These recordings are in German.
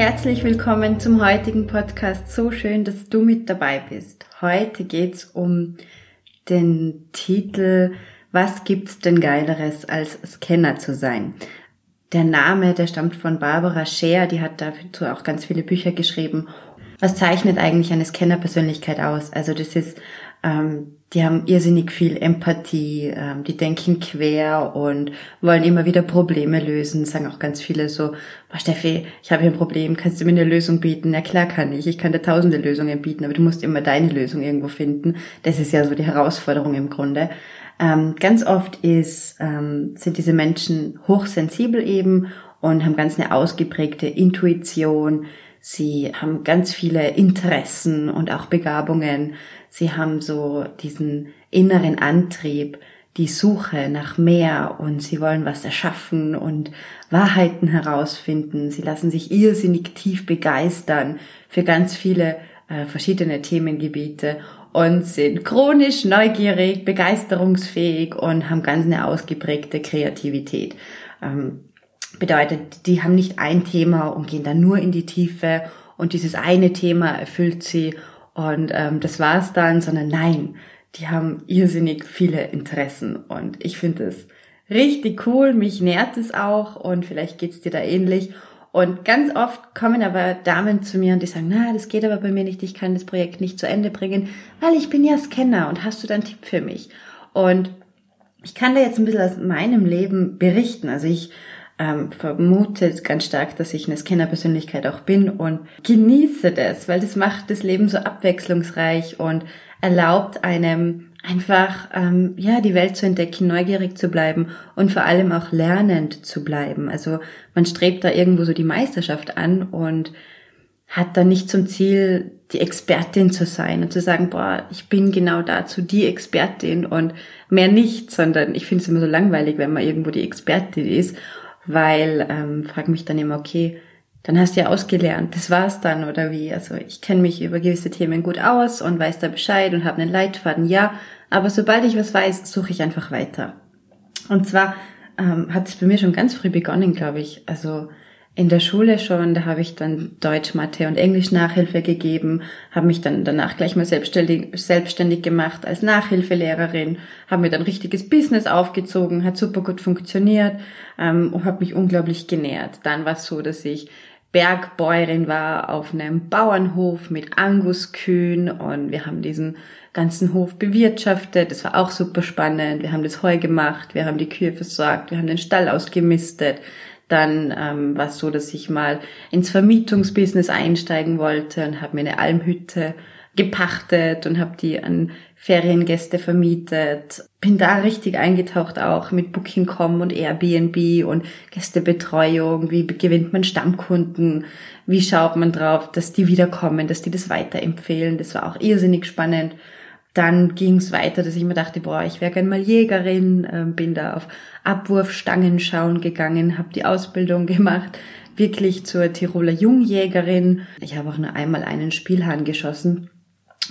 Herzlich willkommen zum heutigen Podcast. So schön, dass du mit dabei bist. Heute geht's um den Titel Was gibt's denn geileres als Scanner zu sein? Der Name, der stammt von Barbara Scher, die hat dazu auch ganz viele Bücher geschrieben. Was zeichnet eigentlich eine Scanner-Persönlichkeit aus? Also das ist ähm, die haben irrsinnig viel Empathie, ähm, die denken quer und wollen immer wieder Probleme lösen, sagen auch ganz viele so, Steffi, ich habe hier ein Problem, kannst du mir eine Lösung bieten? Ja klar kann ich, ich kann dir tausende Lösungen bieten, aber du musst immer deine Lösung irgendwo finden. Das ist ja so die Herausforderung im Grunde. Ähm, ganz oft ist, ähm, sind diese Menschen hochsensibel eben und haben ganz eine ausgeprägte Intuition, sie haben ganz viele Interessen und auch Begabungen, Sie haben so diesen inneren Antrieb, die Suche nach mehr und sie wollen was erschaffen und Wahrheiten herausfinden. Sie lassen sich irrsinnig tief begeistern für ganz viele äh, verschiedene Themengebiete und sind chronisch neugierig, begeisterungsfähig und haben ganz eine ausgeprägte Kreativität. Ähm, bedeutet, die haben nicht ein Thema und gehen dann nur in die Tiefe und dieses eine Thema erfüllt sie und ähm, das war's dann, sondern nein, die haben irrsinnig viele Interessen und ich finde es richtig cool, mich nährt es auch und vielleicht geht's dir da ähnlich. Und ganz oft kommen aber Damen zu mir und die sagen, na, das geht aber bei mir nicht, ich kann das Projekt nicht zu Ende bringen, weil ich bin ja Scanner und hast du da einen Tipp für mich? Und ich kann da jetzt ein bisschen aus meinem Leben berichten. Also ich ähm, vermutet ganz stark, dass ich eine Scanner-Persönlichkeit auch bin und genieße das, weil das macht das Leben so abwechslungsreich und erlaubt einem einfach ähm, ja die Welt zu entdecken, neugierig zu bleiben und vor allem auch lernend zu bleiben. Also man strebt da irgendwo so die Meisterschaft an und hat dann nicht zum Ziel, die Expertin zu sein und zu sagen, boah, ich bin genau dazu die Expertin und mehr nicht, sondern ich finde es immer so langweilig, wenn man irgendwo die Expertin ist weil ähm, frag mich dann immer, okay, dann hast du ja ausgelernt, das war's dann oder wie? Also ich kenne mich über gewisse Themen gut aus und weiß da Bescheid und habe einen Leitfaden, ja, aber sobald ich was weiß, suche ich einfach weiter. Und zwar ähm, hat es bei mir schon ganz früh begonnen, glaube ich. Also in der Schule schon, da habe ich dann Deutsch, Mathe und Englisch Nachhilfe gegeben, habe mich dann danach gleich mal selbstständig, selbstständig gemacht als Nachhilfelehrerin, habe mir dann richtiges Business aufgezogen, hat super gut funktioniert ähm, und habe mich unglaublich genährt. Dann war es so, dass ich Bergbäuerin war auf einem Bauernhof mit Anguskühen und wir haben diesen ganzen Hof bewirtschaftet. Das war auch super spannend. Wir haben das Heu gemacht, wir haben die Kühe versorgt, wir haben den Stall ausgemistet. Dann ähm, war es so, dass ich mal ins Vermietungsbusiness einsteigen wollte und habe mir eine Almhütte gepachtet und habe die an Feriengäste vermietet. Bin da richtig eingetaucht auch mit Booking.com und Airbnb und Gästebetreuung. Wie gewinnt man Stammkunden? Wie schaut man drauf, dass die wiederkommen, dass die das weiterempfehlen? Das war auch irrsinnig spannend dann ging es weiter, dass ich mir dachte, boah, ich wäre gern mal Jägerin, äh, bin da auf Abwurfstangen schauen gegangen, habe die Ausbildung gemacht, wirklich zur Tiroler Jungjägerin. Ich habe auch nur einmal einen Spielhahn geschossen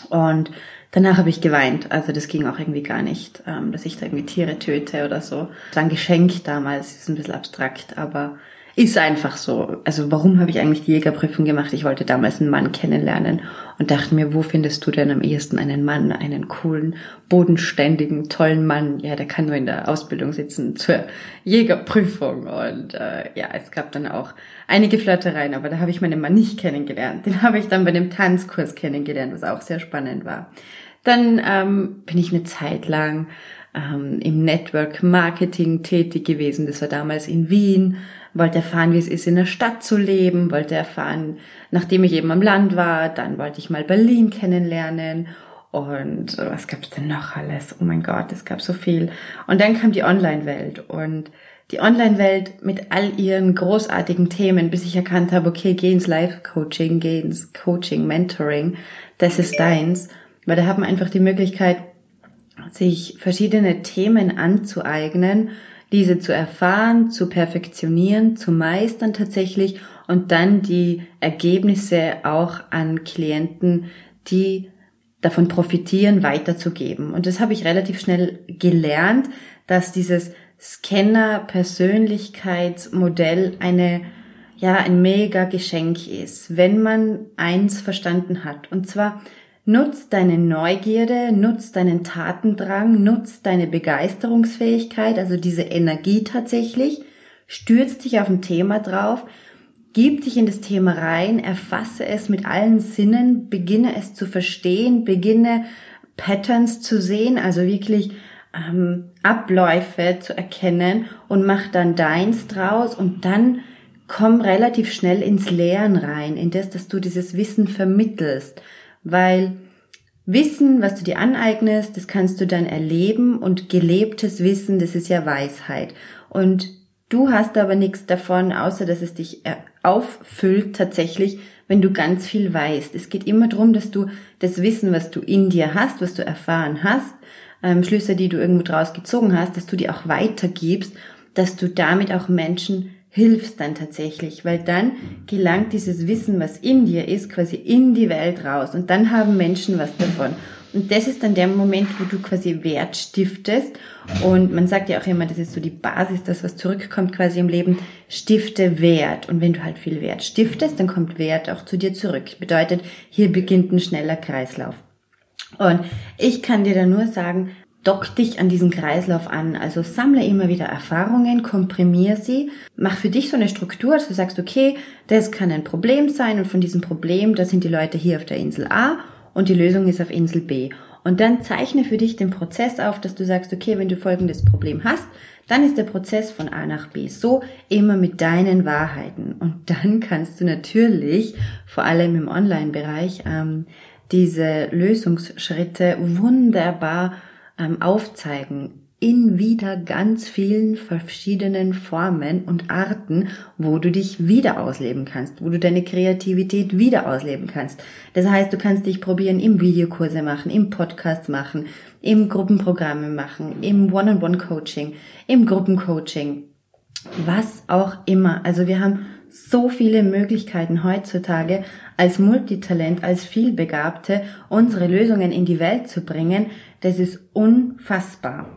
und danach habe ich geweint. Also das ging auch irgendwie gar nicht, ähm, dass ich da irgendwie Tiere töte oder so. Das war ein Geschenk damals, ist ein bisschen abstrakt, aber ist einfach so. Also warum habe ich eigentlich die Jägerprüfung gemacht? Ich wollte damals einen Mann kennenlernen und dachte mir, wo findest du denn am ehesten einen Mann, einen coolen, bodenständigen, tollen Mann? Ja, der kann nur in der Ausbildung sitzen zur Jägerprüfung. Und äh, ja, es gab dann auch einige Flirtereien, aber da habe ich meinen Mann nicht kennengelernt. Den habe ich dann bei dem Tanzkurs kennengelernt, was auch sehr spannend war. Dann ähm, bin ich eine Zeit lang ähm, im Network Marketing tätig gewesen. Das war damals in Wien wollte erfahren, wie es ist, in der Stadt zu leben, wollte erfahren, nachdem ich eben am Land war, dann wollte ich mal Berlin kennenlernen und was gab's denn noch alles? Oh mein Gott, es gab so viel. Und dann kam die Online-Welt und die Online-Welt mit all ihren großartigen Themen, bis ich erkannt habe, okay, geh ins Live-Coaching, geh ins Coaching, Mentoring, das ist deins. Weil da hat man einfach die Möglichkeit, sich verschiedene Themen anzueignen, diese zu erfahren, zu perfektionieren, zu meistern tatsächlich und dann die Ergebnisse auch an Klienten, die davon profitieren, weiterzugeben. Und das habe ich relativ schnell gelernt, dass dieses Scanner-Persönlichkeitsmodell eine, ja, ein mega Geschenk ist, wenn man eins verstanden hat. Und zwar, nutzt deine Neugierde, nutzt deinen Tatendrang, nutzt deine Begeisterungsfähigkeit, also diese Energie tatsächlich, stürzt dich auf ein Thema drauf, gib dich in das Thema rein, erfasse es mit allen Sinnen, beginne es zu verstehen, beginne Patterns zu sehen, also wirklich ähm, Abläufe zu erkennen und mach dann deins draus und dann komm relativ schnell ins Lehren rein, in das, dass du dieses Wissen vermittelst, weil Wissen, was du dir aneignest, das kannst du dann erleben und gelebtes Wissen, das ist ja Weisheit. Und du hast aber nichts davon, außer dass es dich äh, auffüllt tatsächlich, wenn du ganz viel weißt. Es geht immer darum, dass du das Wissen, was du in dir hast, was du erfahren hast, ähm, Schlüsse, die du irgendwo draus gezogen hast, dass du die auch weitergibst, dass du damit auch Menschen hilfst dann tatsächlich, weil dann gelangt dieses Wissen, was in dir ist, quasi in die Welt raus und dann haben Menschen was davon. Und das ist dann der Moment, wo du quasi Wert stiftest. Und man sagt ja auch immer, das ist so die Basis, das, was zurückkommt quasi im Leben, stifte Wert. Und wenn du halt viel Wert stiftest, dann kommt Wert auch zu dir zurück. Bedeutet, hier beginnt ein schneller Kreislauf. Und ich kann dir da nur sagen, dock dich an diesen Kreislauf an. Also sammle immer wieder Erfahrungen, komprimier sie, mach für dich so eine Struktur, dass du sagst, okay, das kann ein Problem sein und von diesem Problem, da sind die Leute hier auf der Insel A und die Lösung ist auf Insel B. Und dann zeichne für dich den Prozess auf, dass du sagst, okay, wenn du folgendes Problem hast, dann ist der Prozess von A nach B so immer mit deinen Wahrheiten. Und dann kannst du natürlich, vor allem im Online-Bereich, ähm, diese Lösungsschritte wunderbar ähm, aufzeigen in wieder ganz vielen verschiedenen Formen und Arten, wo du dich wieder ausleben kannst, wo du deine Kreativität wieder ausleben kannst. Das heißt, du kannst dich probieren im Videokurse machen, im Podcast machen, im Gruppenprogramme machen, im One-on-One-Coaching, im Gruppencoaching, was auch immer. Also wir haben so viele Möglichkeiten heutzutage als Multitalent, als Vielbegabte unsere Lösungen in die Welt zu bringen, das ist unfassbar.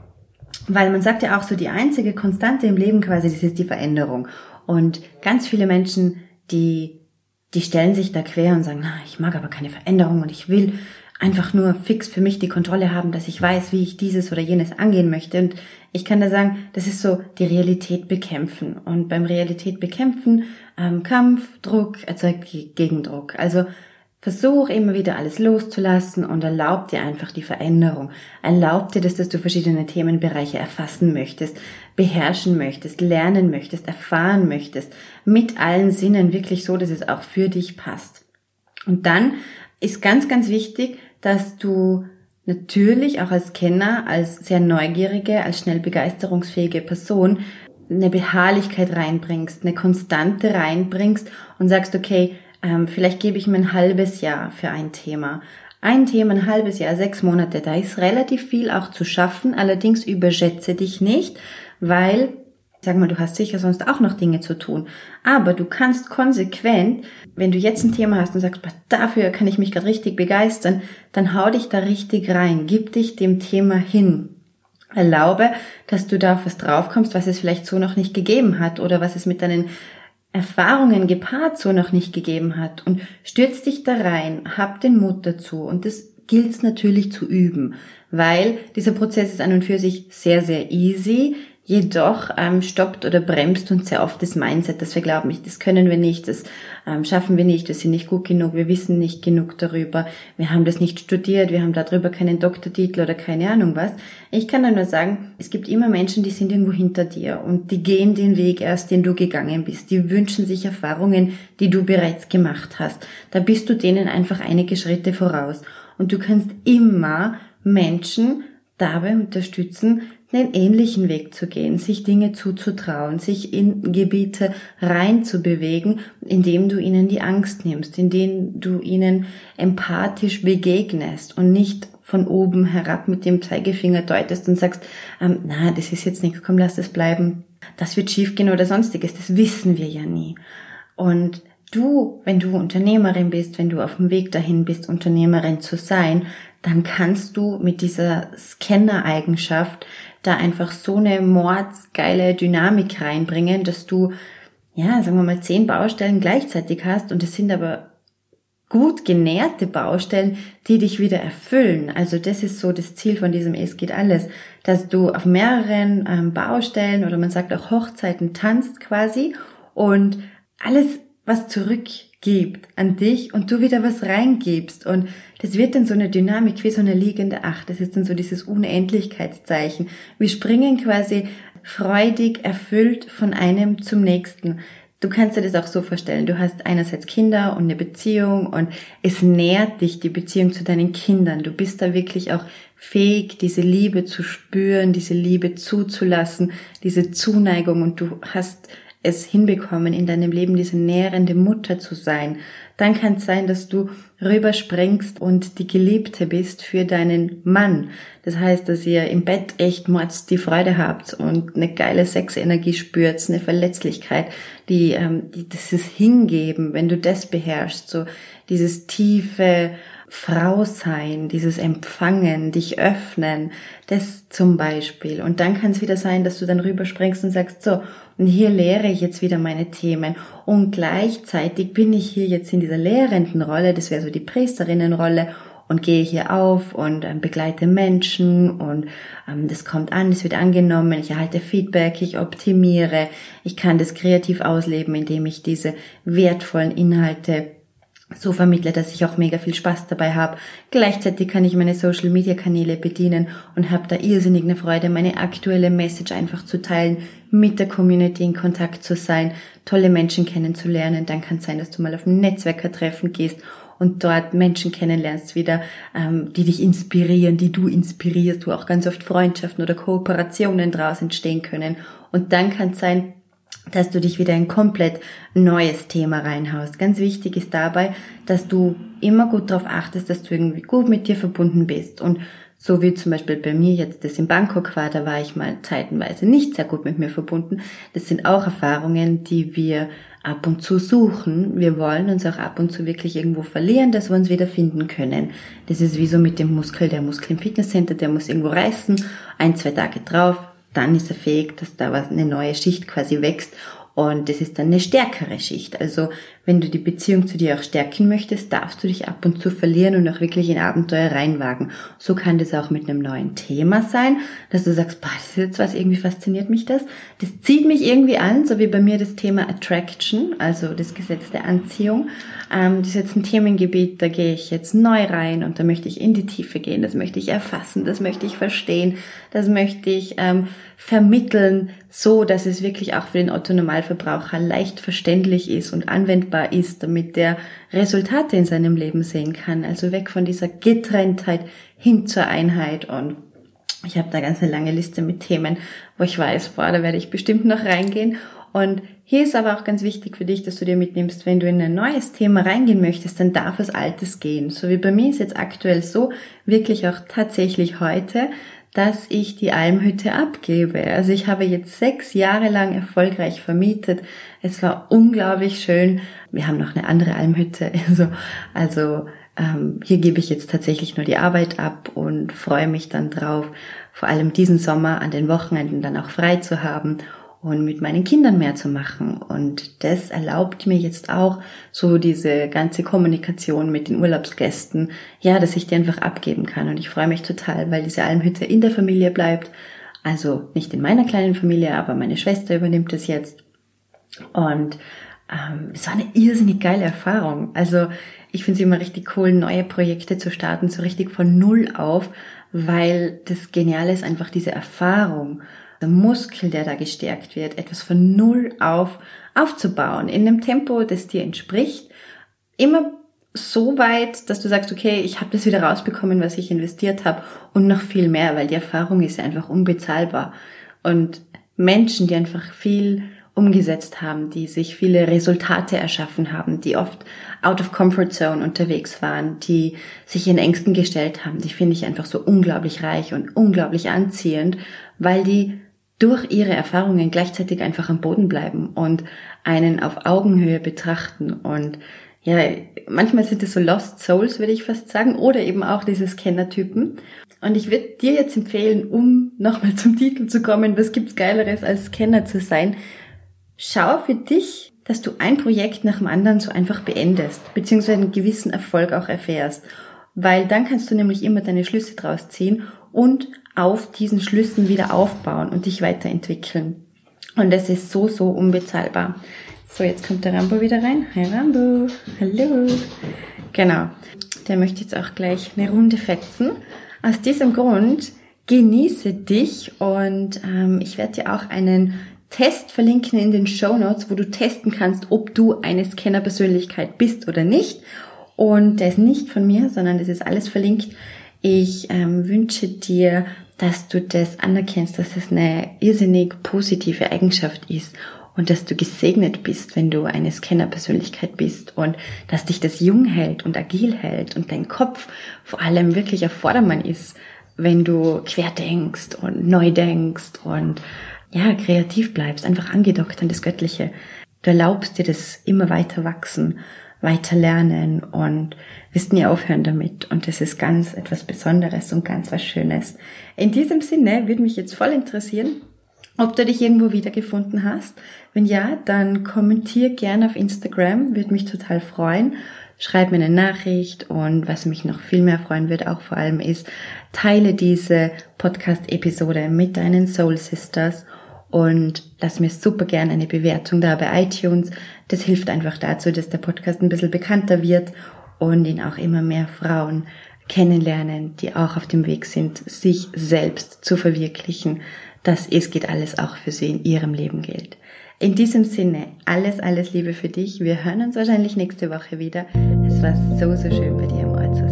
Weil man sagt ja auch so, die einzige Konstante im Leben quasi, das ist die Veränderung. Und ganz viele Menschen, die, die stellen sich da quer und sagen, na, ich mag aber keine Veränderung und ich will einfach nur fix für mich die Kontrolle haben, dass ich weiß, wie ich dieses oder jenes angehen möchte. Und ich kann da sagen, das ist so die Realität bekämpfen. Und beim Realität bekämpfen, ähm, Kampf, Druck erzeugt Gegendruck. Also Versuch immer wieder alles loszulassen und erlaub dir einfach die Veränderung. Erlaub dir das, dass du verschiedene Themenbereiche erfassen möchtest, beherrschen möchtest, lernen möchtest, erfahren möchtest, mit allen Sinnen wirklich so, dass es auch für dich passt. Und dann ist ganz, ganz wichtig, dass du natürlich auch als Kenner, als sehr neugierige, als schnell begeisterungsfähige Person eine Beharrlichkeit reinbringst, eine Konstante reinbringst und sagst, okay, ähm, vielleicht gebe ich mir ein halbes Jahr für ein Thema. Ein Thema, ein halbes Jahr, sechs Monate, da ist relativ viel auch zu schaffen. Allerdings überschätze dich nicht, weil, sag mal, du hast sicher sonst auch noch Dinge zu tun. Aber du kannst konsequent, wenn du jetzt ein Thema hast und sagst, dafür kann ich mich gerade richtig begeistern, dann hau dich da richtig rein, gib dich dem Thema hin. Erlaube, dass du da auf was draufkommst, was es vielleicht so noch nicht gegeben hat oder was es mit deinen Erfahrungen gepaart so noch nicht gegeben hat und stürz dich da rein, hab den Mut dazu und das gilt es natürlich zu üben, weil dieser Prozess ist an und für sich sehr, sehr easy. Jedoch ähm, stoppt oder bremst uns sehr oft das Mindset, dass wir glauben, das können wir nicht, das ähm, schaffen wir nicht, wir sind nicht gut genug, wir wissen nicht genug darüber, wir haben das nicht studiert, wir haben darüber keinen Doktortitel oder keine Ahnung was. Ich kann dann nur sagen, es gibt immer Menschen, die sind irgendwo hinter dir und die gehen den Weg erst, den du gegangen bist. Die wünschen sich Erfahrungen, die du bereits gemacht hast. Da bist du denen einfach einige Schritte voraus. Und du kannst immer Menschen dabei unterstützen, einen ähnlichen Weg zu gehen, sich Dinge zuzutrauen, sich in Gebiete reinzubewegen, indem du ihnen die Angst nimmst, indem du ihnen empathisch begegnest und nicht von oben herab mit dem Zeigefinger deutest und sagst, ähm, na, das ist jetzt nichts, komm, lass das bleiben, das wird schiefgehen oder sonstiges, das wissen wir ja nie. Und du, wenn du Unternehmerin bist, wenn du auf dem Weg dahin bist, Unternehmerin zu sein, dann kannst du mit dieser Scanner-Eigenschaft da einfach so eine mordsgeile Dynamik reinbringen, dass du, ja, sagen wir mal, zehn Baustellen gleichzeitig hast und es sind aber gut genährte Baustellen, die dich wieder erfüllen. Also das ist so das Ziel von diesem Es geht alles, dass du auf mehreren ähm, Baustellen oder man sagt auch Hochzeiten tanzt quasi und alles, was zurück gibt an dich und du wieder was reingibst. Und das wird dann so eine Dynamik wie so eine liegende Acht. Das ist dann so dieses Unendlichkeitszeichen. Wir springen quasi freudig erfüllt von einem zum nächsten. Du kannst dir das auch so vorstellen. Du hast einerseits Kinder und eine Beziehung und es nährt dich die Beziehung zu deinen Kindern. Du bist da wirklich auch fähig, diese Liebe zu spüren, diese Liebe zuzulassen, diese Zuneigung und du hast es hinbekommen, in deinem Leben diese nährende Mutter zu sein, dann kann es sein, dass du rüberspringst und die Geliebte bist für deinen Mann. Das heißt, dass ihr im Bett echt mords die Freude habt und eine geile Sexenergie spürt, eine Verletzlichkeit, die, ähm, die ist Hingeben, wenn du das beherrschst, so dieses tiefe Frau sein, dieses Empfangen, dich öffnen, das zum Beispiel. Und dann kann es wieder sein, dass du dann rüberspringst und sagst, so, und hier lehre ich jetzt wieder meine Themen. Und gleichzeitig bin ich hier jetzt in dieser lehrenden Rolle, das wäre so die Priesterinnenrolle, und gehe hier auf und ähm, begleite Menschen und ähm, das kommt an, es wird angenommen, ich erhalte Feedback, ich optimiere, ich kann das kreativ ausleben, indem ich diese wertvollen Inhalte so vermittle, dass ich auch mega viel Spaß dabei habe. Gleichzeitig kann ich meine Social Media Kanäle bedienen und habe da irrsinnig eine Freude, meine aktuelle Message einfach zu teilen, mit der Community in Kontakt zu sein, tolle Menschen kennenzulernen. Dann kann es sein, dass du mal auf ein Netzwerkertreffen gehst und dort Menschen kennenlernst wieder, ähm, die dich inspirieren, die du inspirierst, wo auch ganz oft Freundschaften oder Kooperationen draus entstehen können. Und dann kann es sein, dass du dich wieder ein komplett neues Thema reinhaust. Ganz wichtig ist dabei, dass du immer gut darauf achtest, dass du irgendwie gut mit dir verbunden bist. Und so wie zum Beispiel bei mir jetzt das in Bangkok war, da war ich mal zeitenweise nicht sehr gut mit mir verbunden. Das sind auch Erfahrungen, die wir ab und zu suchen. Wir wollen uns auch ab und zu wirklich irgendwo verlieren, dass wir uns wieder finden können. Das ist wie so mit dem Muskel, der Muskel im Fitnesscenter, der muss irgendwo reißen, ein, zwei Tage drauf, dann ist er fähig, dass da was, eine neue Schicht quasi wächst und das ist dann eine stärkere Schicht. Also wenn du die Beziehung zu dir auch stärken möchtest, darfst du dich ab und zu verlieren und auch wirklich in Abenteuer reinwagen. So kann das auch mit einem neuen Thema sein, dass du sagst, boah, das ist jetzt was, irgendwie fasziniert mich das. Das zieht mich irgendwie an, so wie bei mir das Thema Attraction, also das Gesetz der Anziehung. Ähm, das ist jetzt ein Themengebiet, da gehe ich jetzt neu rein und da möchte ich in die Tiefe gehen, das möchte ich erfassen, das möchte ich verstehen, das möchte ich ähm, vermitteln, so dass es wirklich auch für den Otto-Normalverbraucher leicht verständlich ist und anwendbar sichtbar ist, damit der Resultate in seinem Leben sehen kann. Also weg von dieser Getrenntheit hin zur Einheit und ich habe da ganz eine lange Liste mit Themen, wo ich weiß, boah, da werde ich bestimmt noch reingehen. Und hier ist aber auch ganz wichtig für dich, dass du dir mitnimmst, wenn du in ein neues Thema reingehen möchtest, dann darf es Altes gehen. So wie bei mir ist jetzt aktuell so, wirklich auch tatsächlich heute, dass ich die Almhütte abgebe. Also ich habe jetzt sechs Jahre lang erfolgreich vermietet. Es war unglaublich schön. Wir haben noch eine andere Almhütte. Also, also ähm, hier gebe ich jetzt tatsächlich nur die Arbeit ab und freue mich dann drauf, vor allem diesen Sommer an den Wochenenden dann auch frei zu haben und mit meinen Kindern mehr zu machen. Und das erlaubt mir jetzt auch so diese ganze Kommunikation mit den Urlaubsgästen, ja, dass ich die einfach abgeben kann. Und ich freue mich total, weil diese Almhütte in der Familie bleibt, Also nicht in meiner kleinen Familie, aber meine Schwester übernimmt es jetzt. Und ähm, es war eine irrsinnig geile Erfahrung. Also ich finde es immer richtig cool, neue Projekte zu starten, so richtig von Null auf, weil das Geniale ist einfach diese Erfahrung, der Muskel, der da gestärkt wird, etwas von Null auf aufzubauen, in einem Tempo, das dir entspricht. Immer so weit, dass du sagst, okay, ich habe das wieder rausbekommen, was ich investiert habe und noch viel mehr, weil die Erfahrung ist einfach unbezahlbar. Und Menschen, die einfach viel umgesetzt haben, die sich viele Resultate erschaffen haben, die oft out of comfort zone unterwegs waren, die sich in Ängsten gestellt haben, die finde ich einfach so unglaublich reich und unglaublich anziehend, weil die durch ihre Erfahrungen gleichzeitig einfach am Boden bleiben und einen auf Augenhöhe betrachten und ja, manchmal sind es so Lost Souls, würde ich fast sagen, oder eben auch diese Scanner-Typen. Und ich würde dir jetzt empfehlen, um nochmal zum Titel zu kommen, was gibt's Geileres als Scanner zu sein, Schau für dich, dass du ein Projekt nach dem anderen so einfach beendest, beziehungsweise einen gewissen Erfolg auch erfährst. Weil dann kannst du nämlich immer deine Schlüsse draus ziehen und auf diesen Schlüssen wieder aufbauen und dich weiterentwickeln. Und das ist so, so unbezahlbar. So, jetzt kommt der Rambo wieder rein. Hi Rambo, hallo. Genau, der möchte jetzt auch gleich eine Runde fetzen. Aus diesem Grund genieße dich und ähm, ich werde dir auch einen Test verlinken in den Show Notes, wo du testen kannst, ob du eine Scanner-Persönlichkeit bist oder nicht. Und der ist nicht von mir, sondern das ist alles verlinkt. Ich ähm, wünsche dir, dass du das anerkennst, dass es eine irrsinnig positive Eigenschaft ist und dass du gesegnet bist, wenn du eine Scanner-Persönlichkeit bist und dass dich das jung hält und agil hält und dein Kopf vor allem wirklich auf Vordermann ist, wenn du quer denkst und neu denkst und ja, kreativ bleibst, einfach angedockt an das Göttliche. Du erlaubst dir das immer weiter wachsen, weiter lernen und wirst nie aufhören damit. Und das ist ganz etwas Besonderes und ganz was Schönes. In diesem Sinne würde mich jetzt voll interessieren, ob du dich irgendwo wiedergefunden hast. Wenn ja, dann kommentier gerne auf Instagram, würde mich total freuen. Schreib mir eine Nachricht und was mich noch viel mehr freuen wird auch vor allem ist, teile diese Podcast-Episode mit deinen Soul Sisters und lass mir super gerne eine Bewertung da bei iTunes. Das hilft einfach dazu, dass der Podcast ein bisschen bekannter wird und ihn auch immer mehr Frauen kennenlernen, die auch auf dem Weg sind, sich selbst zu verwirklichen, dass es geht alles auch für sie in ihrem Leben gilt. In diesem Sinne, alles, alles Liebe für dich. Wir hören uns wahrscheinlich nächste Woche wieder. Es war so, so schön bei dir im Ort zu sein.